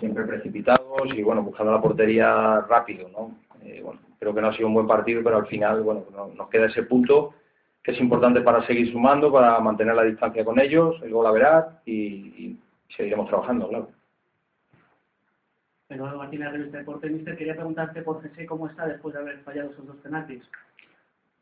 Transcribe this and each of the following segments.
siempre precipitados y bueno, buscando la portería rápido, ¿no? Eh, bueno, creo que no ha sido un buen partido, pero al final, bueno, nos queda ese punto que es importante para seguir sumando, para mantener la distancia con ellos, el gol a verar y, y seguiremos trabajando, claro. Eduardo Martínez, revista Deporte. Mister, quería preguntarte por José cómo está después de haber fallado esos dos penaltis.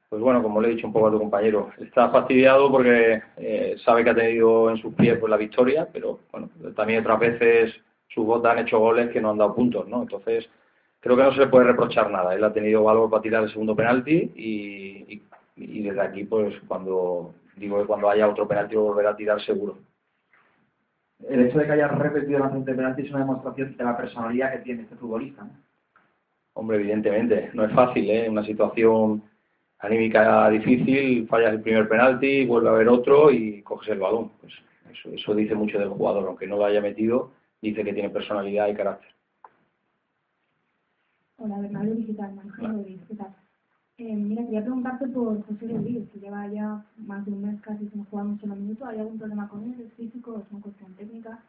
Pues bueno, como le he dicho un poco a tu compañero, está fastidiado porque eh, sabe que ha tenido en sus pies pues, la victoria, pero bueno, también otras veces sus botas han hecho goles que no han dado puntos, ¿no? Entonces, creo que no se le puede reprochar nada. Él ha tenido valor para tirar el segundo penalti y, y, desde aquí, pues cuando digo que cuando haya otro penalti lo volverá a tirar seguro el hecho de que haya repetido la de penalti es una demostración de la personalidad que tiene este futbolista. ¿no? Hombre, evidentemente, no es fácil, ¿eh? Una situación anímica difícil, fallas el primer penalti, vuelve a haber otro y coges el balón. Pues eso, eso dice mucho del jugador, aunque no lo haya metido, dice que tiene personalidad y carácter. Hola, Bernardo Digital, ¿qué tal? Eh, mira, quería preguntarte por José Rodríguez, que lleva ya más de un mes casi sin jugar mucho los minutos. ¿Hay algún problema con él? ¿Es físico? ¿Es una cuestión técnica?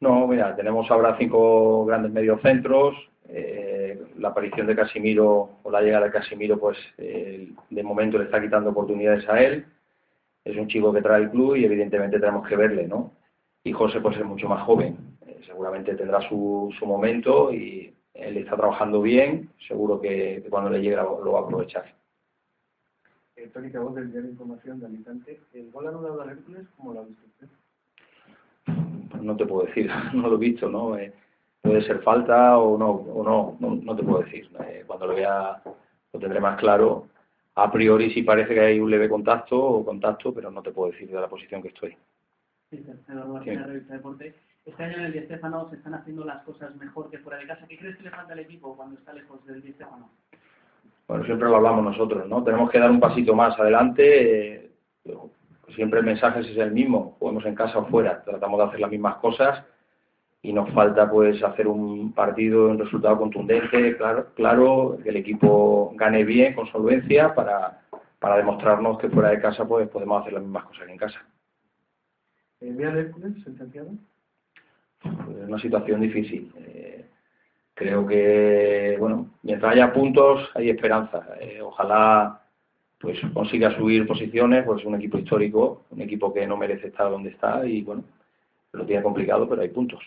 No, mira, tenemos ahora cinco grandes mediocentros. Eh, la aparición de Casimiro o la llegada de Casimiro, pues eh, de momento le está quitando oportunidades a él. Es un chico que trae el club y evidentemente tenemos que verle, ¿no? Y José, pues es mucho más joven. Seguramente tendrá su, su momento y él está trabajando bien, seguro que, cuando le llegue lo, va a aprovechar. Eh, Tony voz del diario de Información de Alicante. ¿El gol anulado Hércules, cómo lo ha visto usted? Pues no te puedo decir, no lo he visto, ¿no? Eh, puede ser falta o no, o no, no, te puedo decir. Eh, cuando lo vea lo tendré más claro. A priori sí parece que hay un leve contacto o contacto, pero no te puedo decir de la posición que estoy. Sí, sí. revista Deporte este año en el Di Stéfano se están haciendo las cosas mejor que fuera de casa. ¿Qué crees que le falta al equipo cuando está lejos del Di Stéfano? Bueno, siempre lo hablamos nosotros, ¿no? Tenemos que dar un pasito más adelante. Eh, siempre el mensaje es el mismo, jugamos en casa o fuera, tratamos de hacer las mismas cosas y nos falta pues hacer un partido, un resultado contundente, claro, claro que el equipo gane bien, con solvencia, para, para demostrarnos que fuera de casa pues podemos hacer las mismas cosas que en casa. ¿Envía Hércules sentenciado? es una situación difícil. Eh, creo que, bueno, mientras haya puntos, hay esperanza. Eh, ojalá pues consiga subir posiciones, pues es un equipo histórico, un equipo que no merece estar donde está y, bueno, lo tiene complicado, pero hay puntos.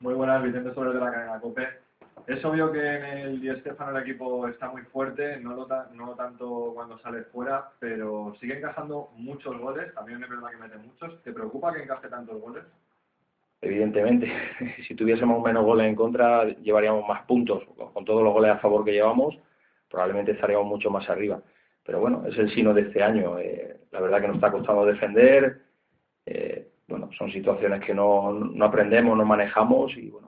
Muy buenas, Vicente Sobre de la cadena COPE. Es obvio que en el Di Stefano el equipo está muy fuerte, no, lo no tanto cuando sale fuera, pero sigue encajando muchos goles, también es verdad que mete muchos. ¿Te preocupa que encaje tantos goles? Evidentemente, si tuviésemos menos goles en contra, llevaríamos más puntos. Con todos los goles a favor que llevamos, probablemente estaríamos mucho más arriba. Pero bueno, es el sino de este año. Eh, la verdad que nos está costando defender. Eh, bueno, son situaciones que no, no aprendemos, no manejamos y bueno,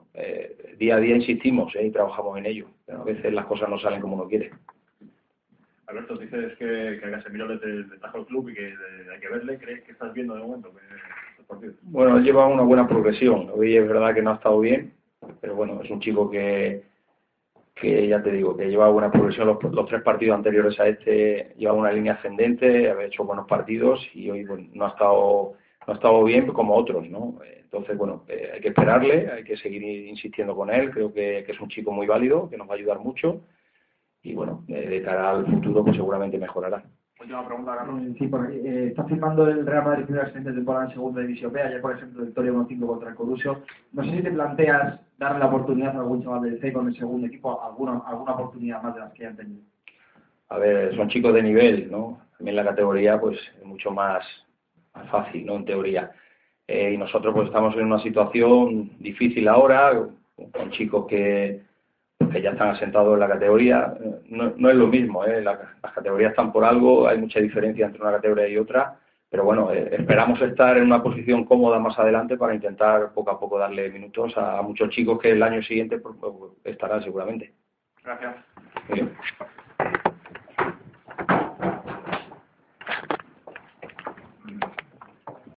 día a día insistimos ¿eh? y trabajamos en ello, pero a veces las cosas no salen como uno quiere. Alberto, dices que, que a Casemiro le, le trajo el club y que hay que verle, ¿crees que estás viendo de momento? Bueno, él lleva una buena progresión, hoy es verdad que no ha estado bien, pero bueno, es un chico que, que ya te digo, que lleva buena progresión los, los tres partidos anteriores a este, lleva una línea ascendente, ha hecho buenos partidos y hoy no ha estado no ha estado bien como otros, ¿no? Entonces, bueno, eh, hay que esperarle, hay que seguir insistiendo con él, creo que, es un chico muy válido, que nos va a ayudar mucho y bueno, eh, de cara al futuro pues seguramente mejorará. Última pregunta, Carlos. Eh, sí, porque eh, está firmando el Real Madrid primera siguiente temporada en segunda división B, ayer por ejemplo victoria 1-5 contra el Corusio. No sé si te planteas darle la oportunidad a algún chaval del C con el segundo equipo, alguna, alguna oportunidad más de las que han tenido. A ver, son chicos de nivel, ¿no? También la categoría pues es mucho más fácil, ¿no? En teoría. Eh, y nosotros pues estamos en una situación difícil ahora, con chicos que, que ya están asentados en la categoría. No, no es lo mismo, ¿eh? las, categorías están por algo, hay mucha diferencia entre una categoría y otra, pero bueno, eh, esperamos estar en una posición cómoda más adelante para intentar poco a poco darle minutos a, muchos chicos que el año siguiente pues, pues, estarán seguramente. Gracias.